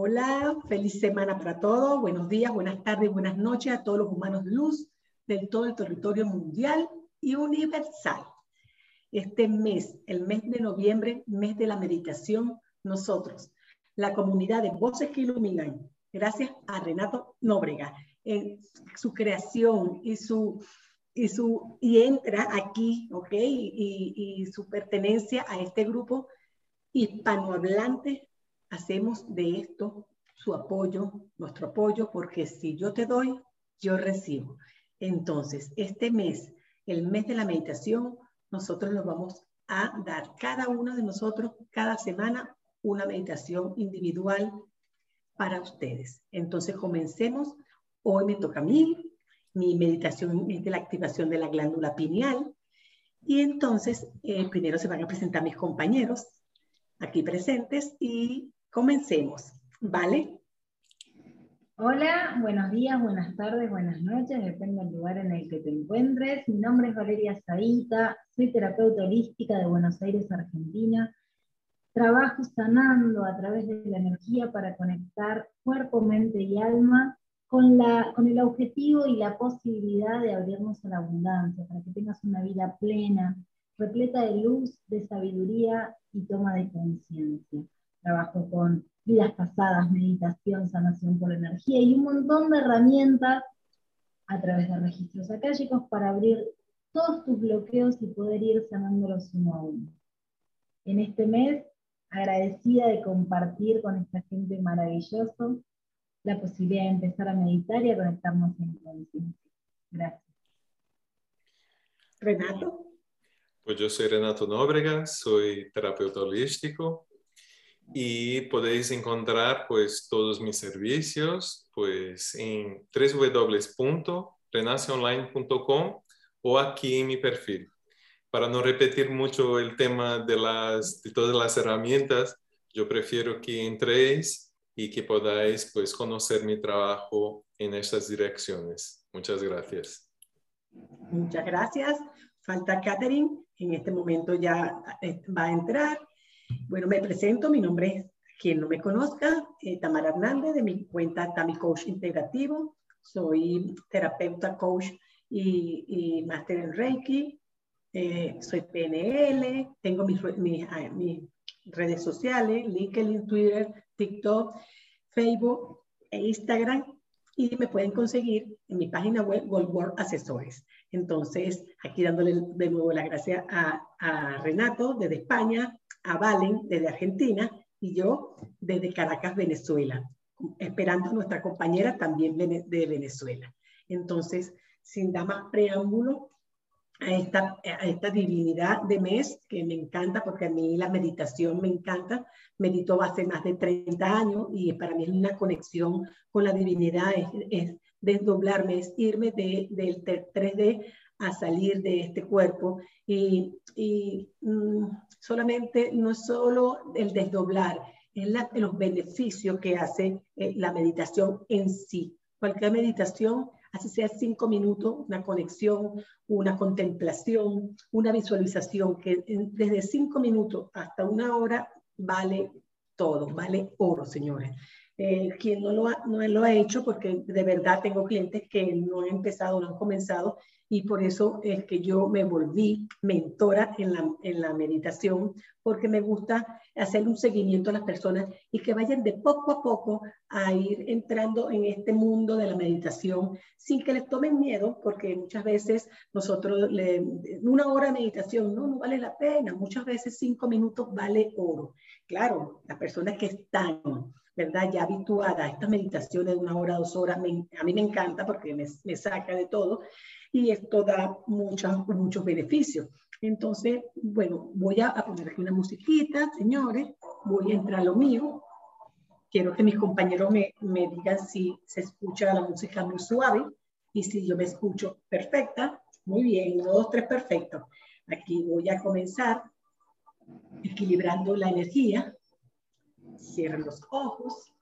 Hola, feliz semana para todos. Buenos días, buenas tardes, buenas noches a todos los humanos de luz de todo el territorio mundial y universal. Este mes, el mes de noviembre, mes de la meditación, nosotros, la comunidad de Voces que Iluminan, gracias a Renato Nóbrega, en su creación y su y, su, y entra aquí, ¿ok? Y, y su pertenencia a este grupo hispanohablante, hacemos de esto su apoyo, nuestro apoyo, porque si yo te doy, yo recibo. Entonces, este mes, el mes de la meditación, nosotros nos vamos a dar cada uno de nosotros, cada semana, una meditación individual para ustedes. Entonces, comencemos. Hoy me toca a mí, mi meditación es de la activación de la glándula pineal. Y entonces, eh, primero se van a presentar mis compañeros aquí presentes y comencemos, ¿vale? Hola, buenos días, buenas tardes, buenas noches, depende del lugar en el que te encuentres. Mi nombre es Valeria Saita, soy terapeuta holística de Buenos Aires, Argentina. Trabajo sanando a través de la energía para conectar cuerpo, mente y alma con, la, con el objetivo y la posibilidad de abrirnos a la abundancia, para que tengas una vida plena, repleta de luz, de sabiduría y toma de conciencia. Trabajo con vidas pasadas, meditación, sanación por energía y un montón de herramientas a través de registros acálicos para abrir todos tus bloqueos y poder ir sanándolos uno a uno. En este mes, agradecida de compartir con esta gente maravillosa la posibilidad de empezar a meditar y a conectarnos en conciencia. Gracias. Renato. Pues yo soy Renato Nóbrega, soy terapeuta holístico y podéis encontrar pues todos mis servicios pues en www.renaceonline.com o aquí en mi perfil. Para no repetir mucho el tema de, las, de todas las herramientas, yo prefiero que entréis y que podáis pues conocer mi trabajo en estas direcciones. Muchas gracias. Muchas gracias. Falta Catherine, en este momento ya eh, va a entrar. Bueno, me presento, mi nombre es, quien no me conozca, eh, Tamara Hernández, de mi cuenta Tami Coach Integrativo. Soy terapeuta, coach y, y máster en Reiki. Eh, soy PNL, tengo mis, ah, mis redes sociales, LinkedIn, Twitter, TikTok, Facebook e Instagram y me pueden conseguir en mi página web Gold World Asesores. Entonces, aquí dándole de nuevo la gracia a, a, Renato desde España, a Valen desde Argentina y yo desde Caracas, Venezuela, esperando a nuestra compañera también de Venezuela. Entonces, sin dar más preámbulo, a esta, a esta divinidad de mes que me encanta porque a mí la meditación me encanta. Medito hace más de 30 años y para mí es una conexión con la divinidad, es, desdoblarme, es irme de, del 3D a salir de este cuerpo y, y mm, solamente no es solo el desdoblar, es los beneficios que hace eh, la meditación en sí. Cualquier meditación así sea cinco minutos, una conexión, una contemplación, una visualización, que desde cinco minutos hasta una hora vale todo, vale oro, señores. Eh, quien no lo, ha, no lo ha hecho, porque de verdad tengo clientes que no han empezado, no han comenzado, y por eso es que yo me volví mentora en la, en la meditación, porque me gusta hacer un seguimiento a las personas y que vayan de poco a poco a ir entrando en este mundo de la meditación sin que les tomen miedo, porque muchas veces nosotros, le, una hora de meditación no, no vale la pena, muchas veces cinco minutos vale oro. Claro, las personas que están ¿verdad? Ya habituada a estas meditaciones de una hora, dos horas, a mí me encanta porque me, saca de todo y esto da muchos, muchos beneficios. Entonces, bueno, voy a, poner aquí una musiquita, señores, voy a entrar a lo mío. Quiero que mis compañeros me, me digan si se escucha la música muy suave y si yo me escucho perfecta. Muy bien, dos, tres, perfecto. Aquí voy a comenzar equilibrando la energía Cierren los ojos.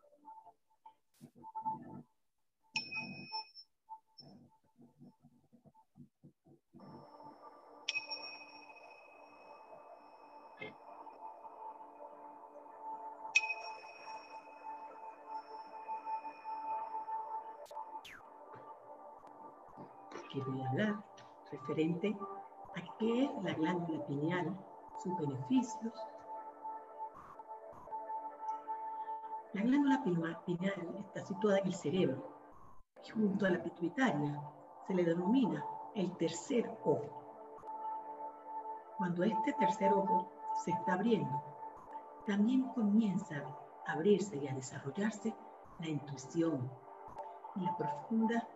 que voy a hablar referente a qué es la glándula pineal, sus beneficios glándula pineal está situada en el cerebro y junto a la pituitaria se le denomina el tercer ojo. Cuando este tercer ojo se está abriendo, también comienza a abrirse y a desarrollarse la intuición y la profunda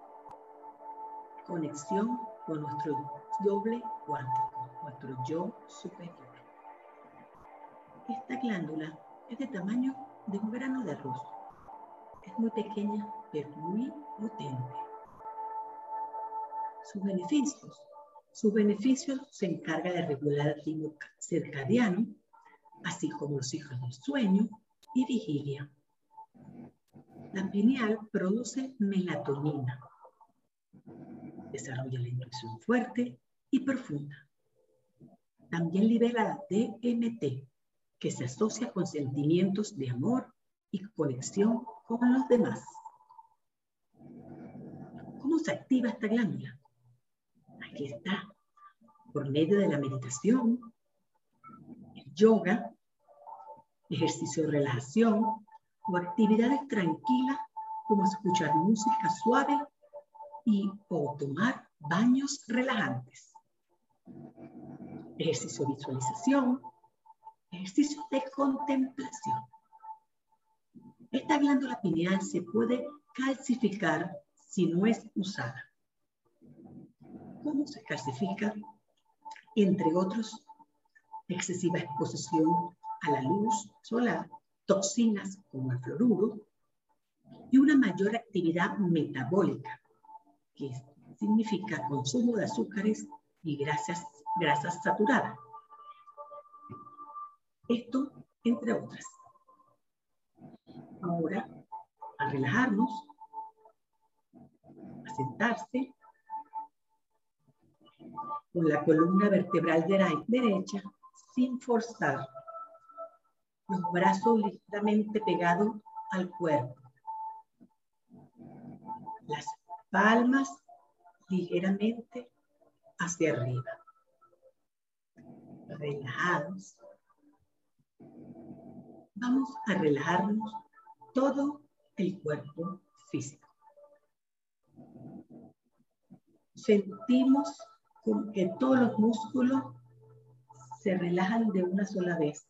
conexión con nuestro doble cuántico, nuestro yo superior. Esta glándula es de tamaño de un grano de arroz. Es muy pequeña, pero muy potente. Sus beneficios. Sus beneficios se encarga de regular el ritmo circadiano, así como los ciclos del sueño y vigilia. La pineal produce melatonina, desarrolla la intuición fuerte y profunda. También libera DMT, que se asocia con sentimientos de amor y conexión con los demás. ¿Cómo se activa esta glándula? Aquí está, por medio de la meditación, el yoga, ejercicio de relajación o actividades tranquilas como escuchar música suave y o tomar baños relajantes. Ejercicio de visualización, ejercicio de contemplación. Esta glándula pineal se puede calcificar si no es usada. ¿Cómo se calcifica? Entre otros, excesiva exposición a la luz solar, toxinas como el fluoruro y una mayor actividad metabólica, que significa consumo de azúcares y grasas, grasas saturadas. Esto, entre otras. Ahora, a relajarnos, a sentarse, con la columna vertebral derecha, sin forzar, los brazos ligeramente pegados al cuerpo, las palmas ligeramente hacia arriba. Relajados. Vamos a relajarnos todo el cuerpo físico. Sentimos que todos los músculos se relajan de una sola vez,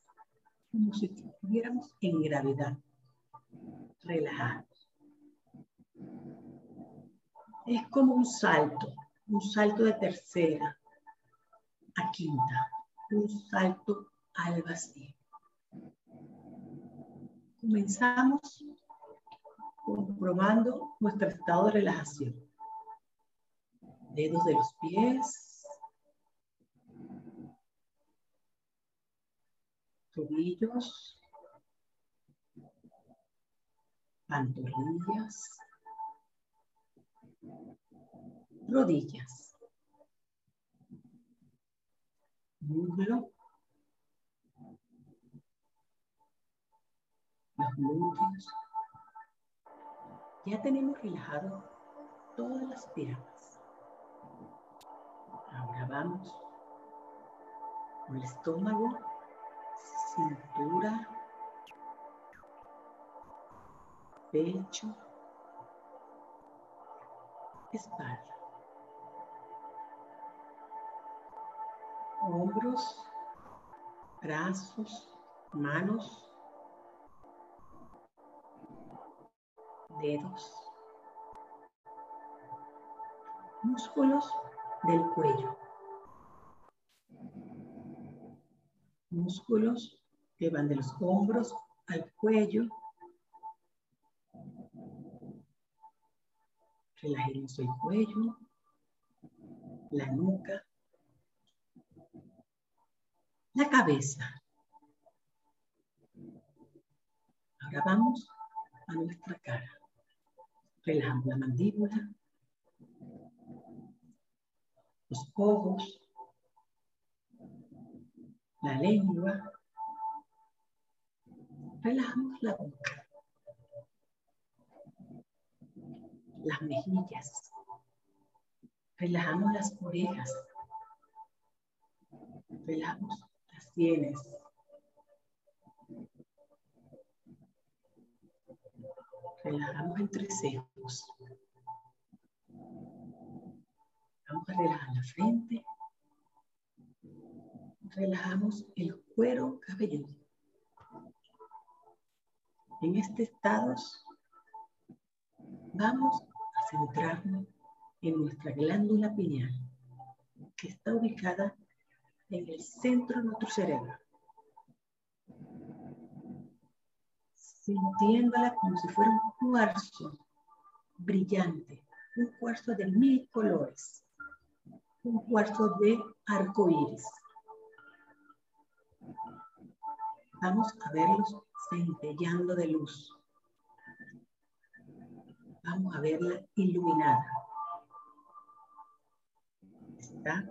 como si estuviéramos en gravedad, relajados es como un salto, un salto de tercera a quinta, un salto al vacío. Comenzamos comprobando nuestro estado de relajación. Dedos de los pies, tobillos, pantorrillas, rodillas, muslo, los glúteos. Ya tenemos relajado todas las piernas. Ahora vamos con el estómago, cintura, pecho, espalda. Hombros, brazos, manos, dedos, músculos del cuello, músculos que van de los hombros al cuello Relajemos el cuello, la nuca, la cabeza. Ahora vamos a nuestra cara. Relajamos la mandíbula, los ojos, la lengua. Relajamos la boca. las mejillas, Relajamos las orejas. Relajamos las sienes. Relajamos entre cejos. Vamos a relajar la frente. Relajamos el cuero cabelludo. En este estado vamos a centrarnos en nuestra glándula pineal, que está ubicada en el centro de nuestro cerebro. Sintiéndola como si fuera un cuarzo brillante, un cuarzo de mil colores, un cuarzo de arco iris. Vamos a verlos centellando de luz. Vamos a verla iluminada. Está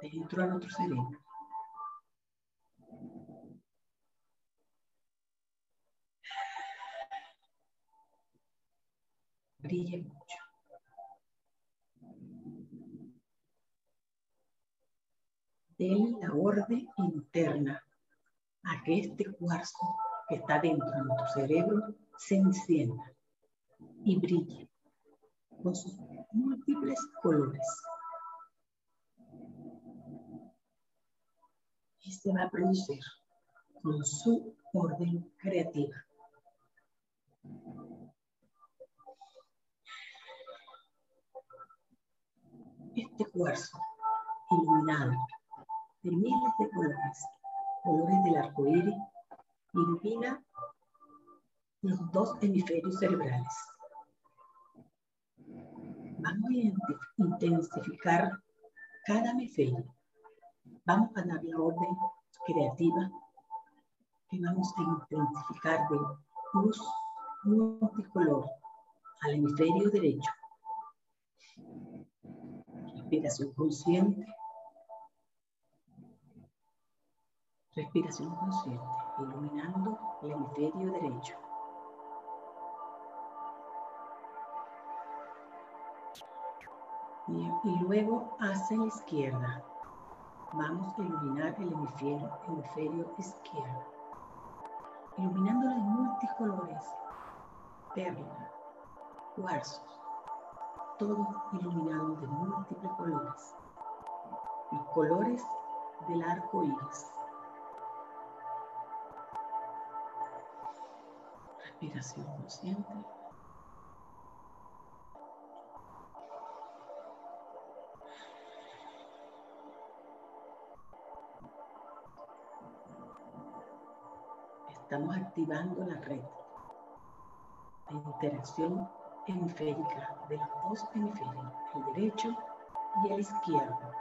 dentro de nuestro cerebro. Brille mucho. Den la orden interna a que este cuarzo que está dentro de nuestro cerebro se encienda y brille con sus múltiples colores. Y se va a producir con su orden creativa. Este cuarzo iluminado de miles de colores, colores del arco iris, ilumina los dos hemisferios cerebrales. Vamos a intensificar cada hemisferio. Vamos a dar la orden creativa que vamos a intensificar de luz multicolor al hemisferio derecho. Respiración consciente. Respiración consciente, iluminando el hemisferio derecho. Y, luego hacia la izquierda. Vamos a iluminar el hemisferio, hemisferio izquierdo. Iluminando los multicolores, perla, cuarzos, todo iluminado de múltiples colores. Los colores del arco iris. respiración consciente. Estamos activando la red de interacción hemisférica de los dos hemisferios, el derecho y el izquierdo.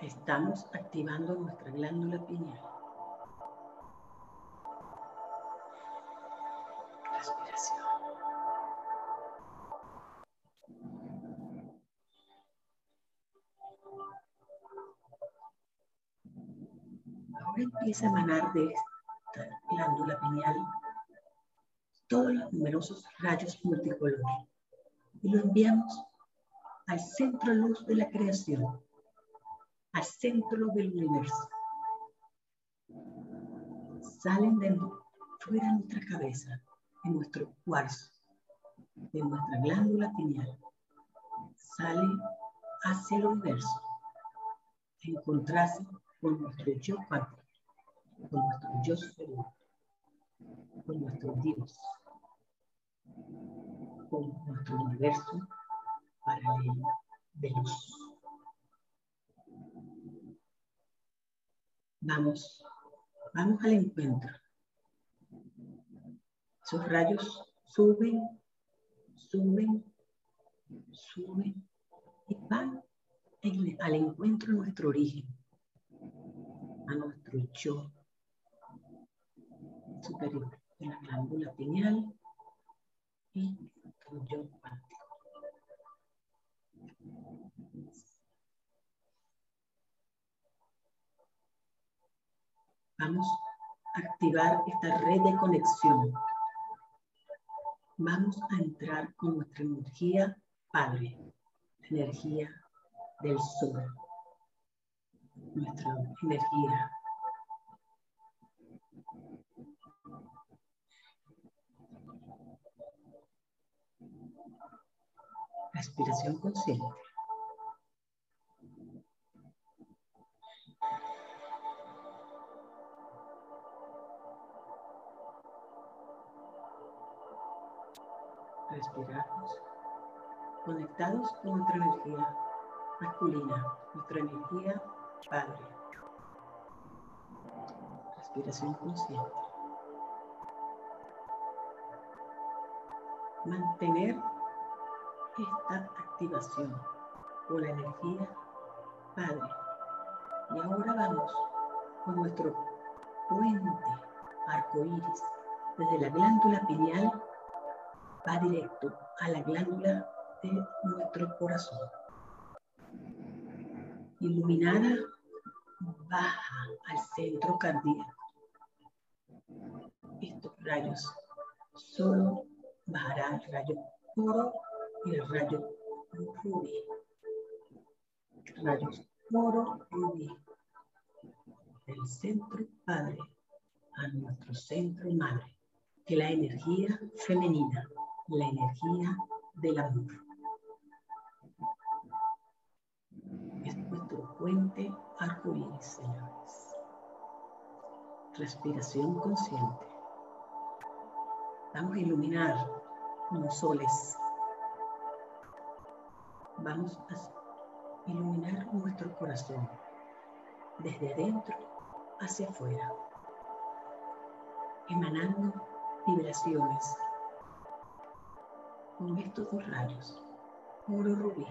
Estamos activando nuestra glándula pineal. empieza a emanar de esta glándula pineal todos los numerosos rayos multicolores y lo enviamos al centro luz de la creación, al centro del universo. Salen de fuera de nuestra cabeza, de nuestro cuarzo, de nuestra glándula pineal. Salen hacia el universo, encontrarse con nuestro yo cuántico con nuestro yo superior, con nuestro Dios, con nuestro universo paralelo de luz. Vamos, vamos al encuentro. Sus rayos suben, suben, suben y van al encuentro de nuestro origen, a nuestro yo superior de la glándula pineal y cuántico. Vamos a activar esta red de conexión. Vamos a entrar con nuestra energía Padre, energía del sol, nuestra energía. Respiración consciente. Respiramos conectados con nuestra energía masculina, nuestra energía padre. Respiración consciente. Mantener esta activación con la energía padre. Y ahora vamos con nuestro puente arcoíris desde la glándula pineal va directo a la glándula de nuestro corazón. Iluminada, baja al centro cardíaco. Estos rayos solo bajará el rayo el rayo rubí. Rayos oro, rubí. Del centro padre a nuestro centro madre. Que la energía femenina, la energía del amor. Es nuestro puente arcoíris, señores. Respiración consciente. Vamos a iluminar los soles. Vamos a iluminar nuestro corazón desde adentro hacia afuera, emanando vibraciones con estos dos rayos, oro rubí.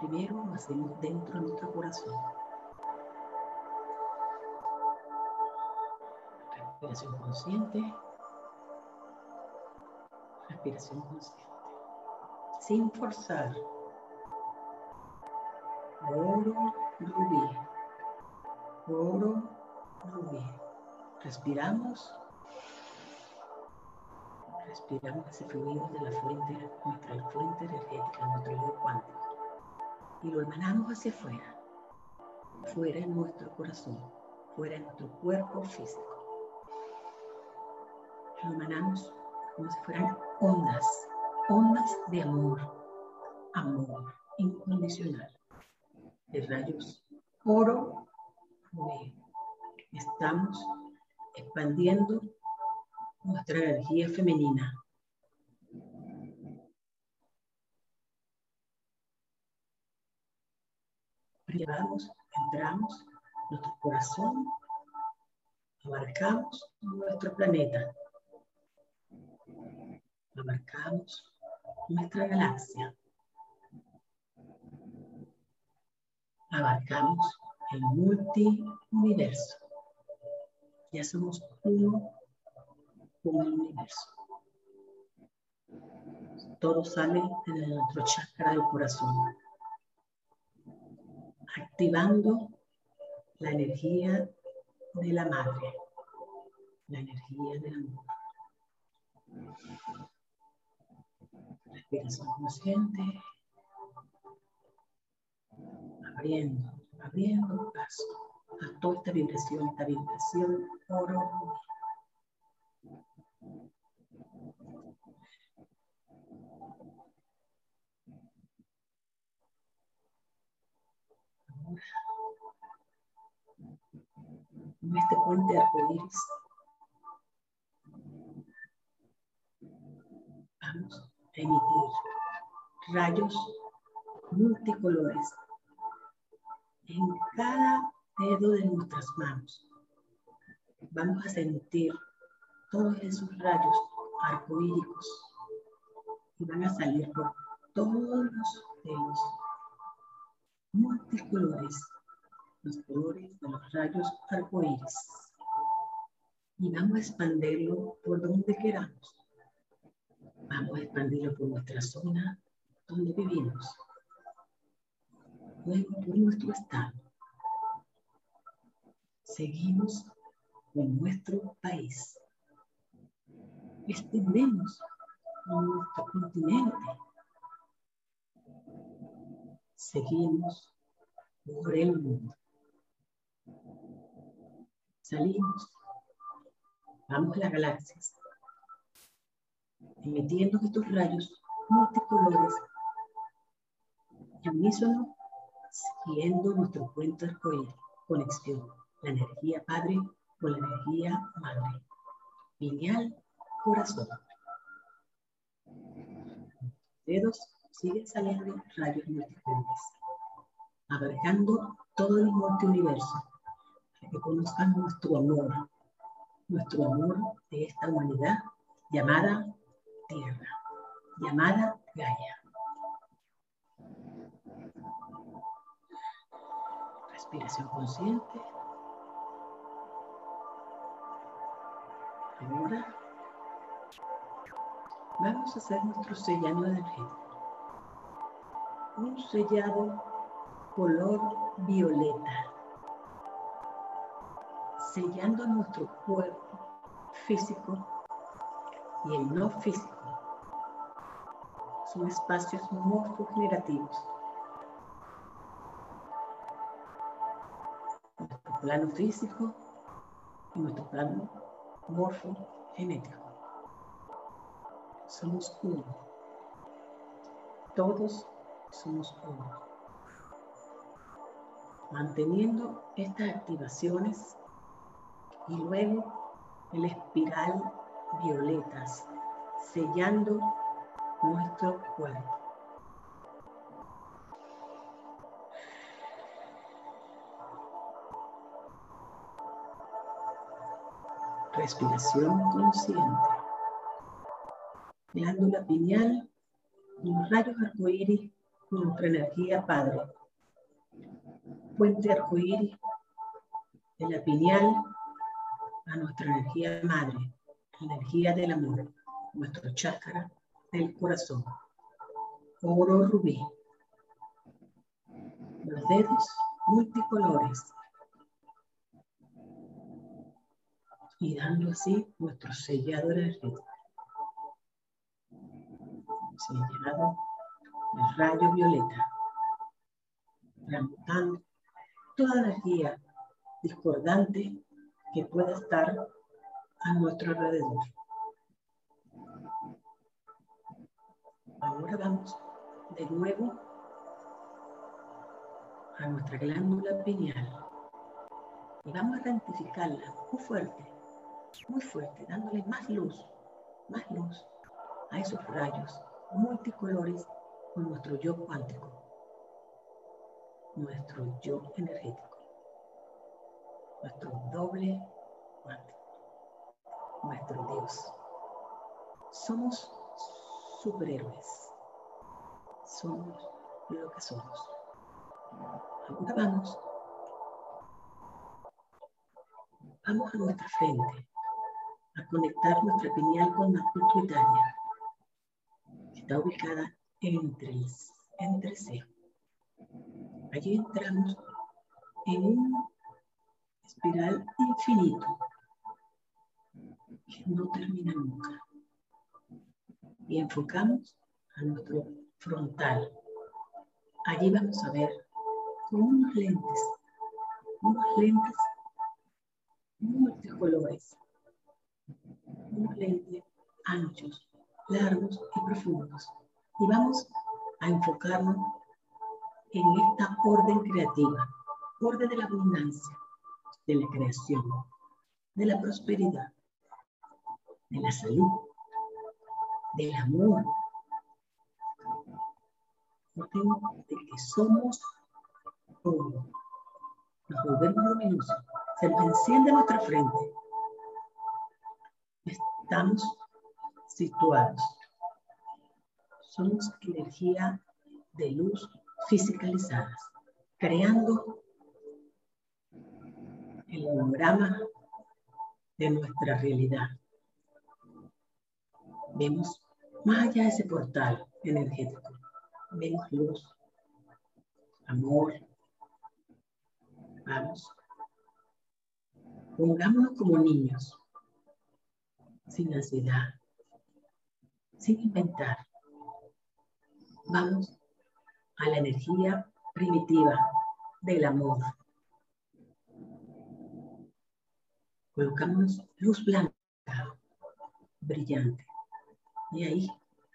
Primero lo hacemos dentro de nuestro corazón. Respiración consciente. Respiración consciente. Sin forzar. Oro rubí. Oro rubí. Respiramos respiramos ese fluido de la fuente, nuestra fuente energética, nuestro yo cuántico, y lo emanamos hacia afuera, fuera de nuestro corazón, fuera de nuestro cuerpo físico. Lo emanamos como si fueran ondas, ondas de amor, amor incondicional, de rayos oro, Estamos expandiendo nuestra energía femenina. Llevamos, entramos nuestro corazón, abarcamos nuestro planeta, abarcamos nuestra galaxia, abarcamos el multiuniverso. Ya somos uno con el universo. Todo sale de nuestro chakra del corazón, activando la energía de la madre, la energía del amor. Respiración consciente, abriendo, abriendo paso a toda esta vibración, esta vibración oro. En este puente arcoíris. Vamos emitir rayos multicolores en cada dedo de nuestras manos. Vamos a sentir todos esos rayos arcoíricos y van a salir por todos los dedos multicolores los colores de los rayos arcoíris y vamos a expandirlo por donde queramos. Vamos a expandirlo por nuestra zona donde vivimos. Luego por nuestro estado. Seguimos con nuestro país. Extendemos nuestro continente seguimos por el mundo. Salimos, vamos a las galaxias, emitiendo estos rayos multicolores y unísono, siguiendo nuestro cuento arcoíris, conexión, la energía padre con la energía madre, lineal, corazón. Dedos siguen saliendo rayos multicolores, abarcando todo el multiuniverso, para que conozcan nuestro amor, nuestro amor de esta humanidad llamada Tierra, llamada Gaia. Respiración consciente. Ahora vamos a hacer nuestro sellado energético. Un sellado color violeta, sellando nuestro cuerpo físico y el no físico. Son espacios morfogenerativos. Nuestro plano físico y nuestro plano morfogenético. Somos uno. Todos somos uno. Manteniendo estas activaciones y luego el espiral violetas, sellando nuestro cuerpo. Respiración consciente. Glándula pineal, los rayos arcoíris, nuestra energía padre. Puente arcoíris de la pineal a nuestra energía madre, energía del amor, nuestro chakra del corazón. Oro rubí. Los dedos multicolores. Y dando así nuestro sellado energético. Sellado el rayo violeta. Transmutando toda energía discordante que pueda estar a nuestro alrededor. Ahora vamos de nuevo a nuestra glándula pineal y vamos a identificarla muy fuerte, muy fuerte, dándole más luz, más luz a esos rayos multicolores con nuestro yo cuántico, nuestro yo energético, nuestro doble cuántico, nuestro Dios. Somos superhéroes. Somos lo que somos. Ahora vamos. Vamos a nuestra frente a conectar nuestra pineal con la pituitaria. Está ubicada entre, el, entre C. Allí entramos en un espiral infinito que no termina nunca y enfocamos a nuestro frontal. Allí vamos a ver con unos lentes, unos lentes multicolores, unos lentes anchos, largos y profundos. Y vamos a enfocarnos en esta orden creativa, orden de la abundancia, de la creación, de la prosperidad, de la salud, del amor, de que somos todo. Nos volvemos luminosos, se nos enciende nuestra frente. Estamos situados. Somos energía de luz fisicalizadas, creando el holograma de nuestra realidad. Vemos más allá de ese portal energético, vemos luz, amor. Vamos. Pongámonos como niños, sin ansiedad, sin inventar. Vamos a la energía primitiva del amor. Colocamos luz blanca, brillante. Y ahí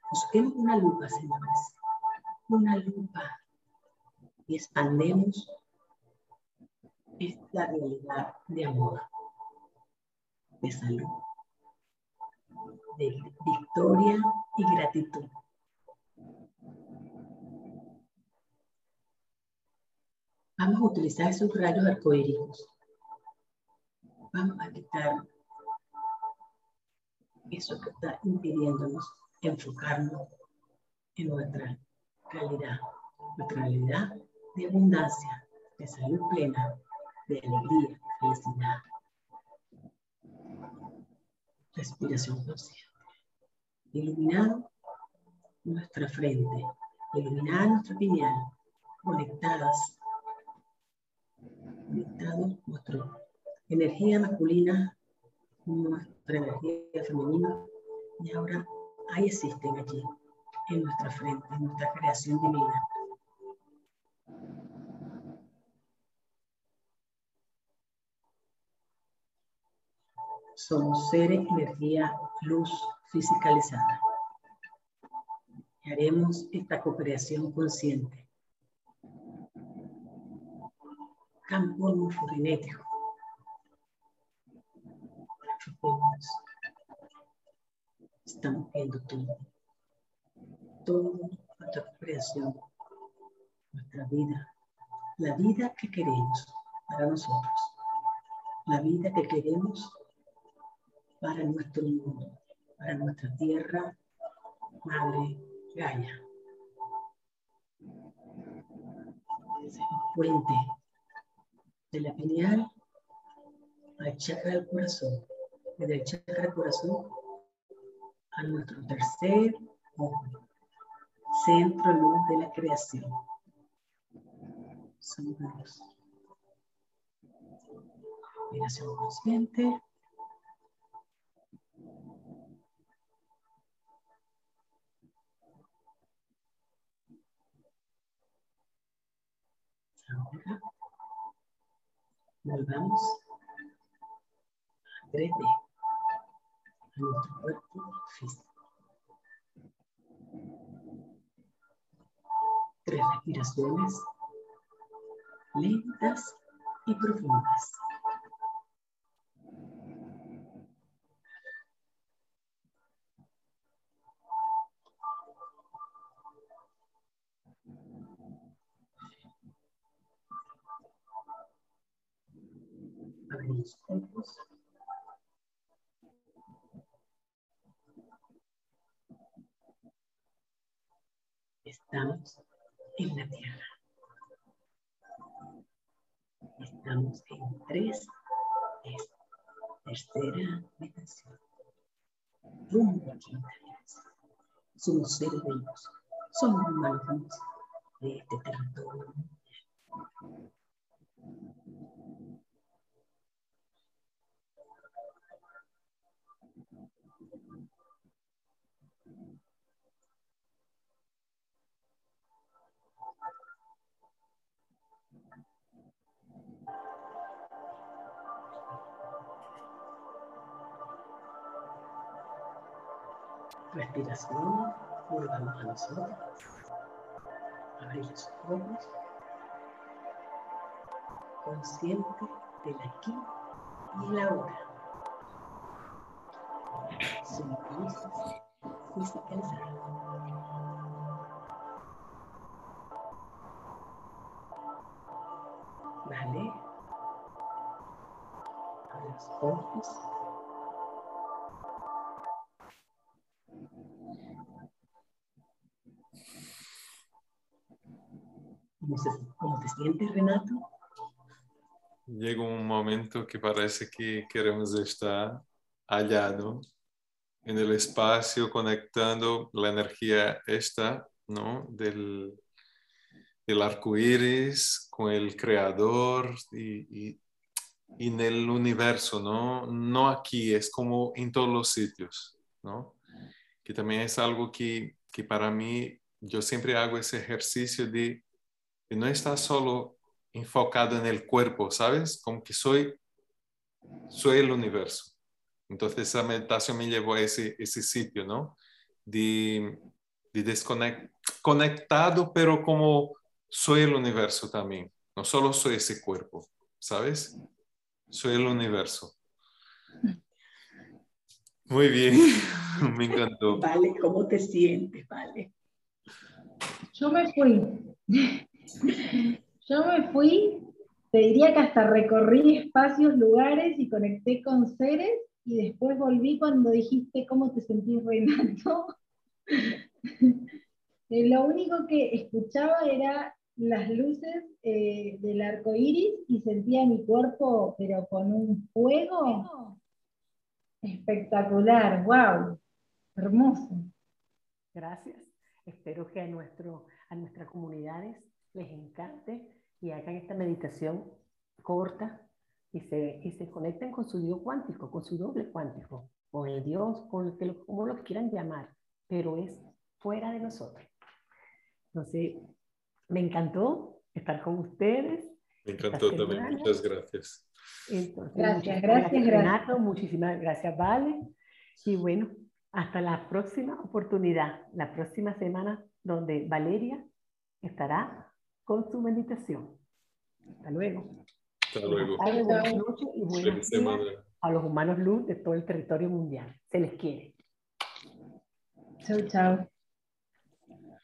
busquemos una lupa, señores. Una lupa. Y expandemos esta realidad de amor, de salud, de victoria y gratitud. Vamos a utilizar esos rayos arcoíris. Vamos a quitar eso que está impidiéndonos enfocarnos en nuestra calidad, nuestra realidad de abundancia, de salud plena, de alegría, felicidad. Respiración consciente. Iluminar nuestra frente, iluminar nuestra piñal, conectadas, conectados nuestra energía masculina, nuestra energía femenina, y ahora ahí existen allí, en nuestra frente, en nuestra creación divina. Somos seres, energía, luz fisicalizada. Y haremos esta co-creación consciente. Campo morfogenético. Estamos viendo todo. Todo nuestra creación, nuestra vida, la vida que queremos para nosotros, la vida que queremos para nuestro mundo, para nuestra tierra, Madre Gaia. Puente de la pineal al chakra del corazón, desde el chakra del corazón a nuestro tercer ojo, centro luz de la creación. Somos Miración consciente. Ahora volvamos a 3D, a nuestro cuerpo físico. Tres respiraciones lentas y profundas. Abrimos los ojos. Estamos en la tierra. Estamos en tres, es tercera dimensión. Rumbo a quinta dimensión. Somos seres luz. Somos humanos de este territorio. Respiración, volvamos a nosotros. Abrir los ojos. Consciente del aquí y el ahora. Sonrisas fisicalizadas. Vale. Abre los ojos. Se, cómo te sientes, Renato? Llega un momento que parece que queremos estar allá, ¿no? En el espacio, conectando la energía esta, ¿no? Del, del arco iris con el creador y, y, y en el universo, ¿no? No aquí, es como en todos los sitios, ¿no? Que también es algo que, que para mí, yo siempre hago ese ejercicio de y no estar solo enfocado en el cuerpo, ¿sabes? Como que soy, soy el universo. Entonces esa meditación me llevó a ese, ese sitio, ¿no? De, de desconectado, pero como soy el universo también. No solo soy ese cuerpo, ¿sabes? Soy el universo. Muy bien, me encantó. Vale, ¿cómo te sientes? Vale. Yo me fui. Yo me fui, te diría que hasta recorrí espacios, lugares y conecté con seres y después volví cuando dijiste cómo te sentís reinando. Eh, lo único que escuchaba era las luces eh, del arco iris y sentía mi cuerpo, pero con un fuego espectacular, wow, hermoso. Gracias. Espero que a, nuestro, a nuestras comunidades les encante y hagan esta meditación corta y se, y se conecten con su Dios cuántico, con su doble cuántico, con el Dios, con que lo, como lo quieran llamar, pero es fuera de nosotros. Entonces, me encantó estar con ustedes. Me encantó también, muchas gracias. gracias, gracias, gracias. muchísimas gracias, Vale. Y bueno, hasta la próxima oportunidad, la próxima semana, donde Valeria estará con su meditación. Hasta luego. Hasta luego. buenas noches y buenas días a los humanos luz de todo el territorio mundial. Se les quiere. Chao, chao.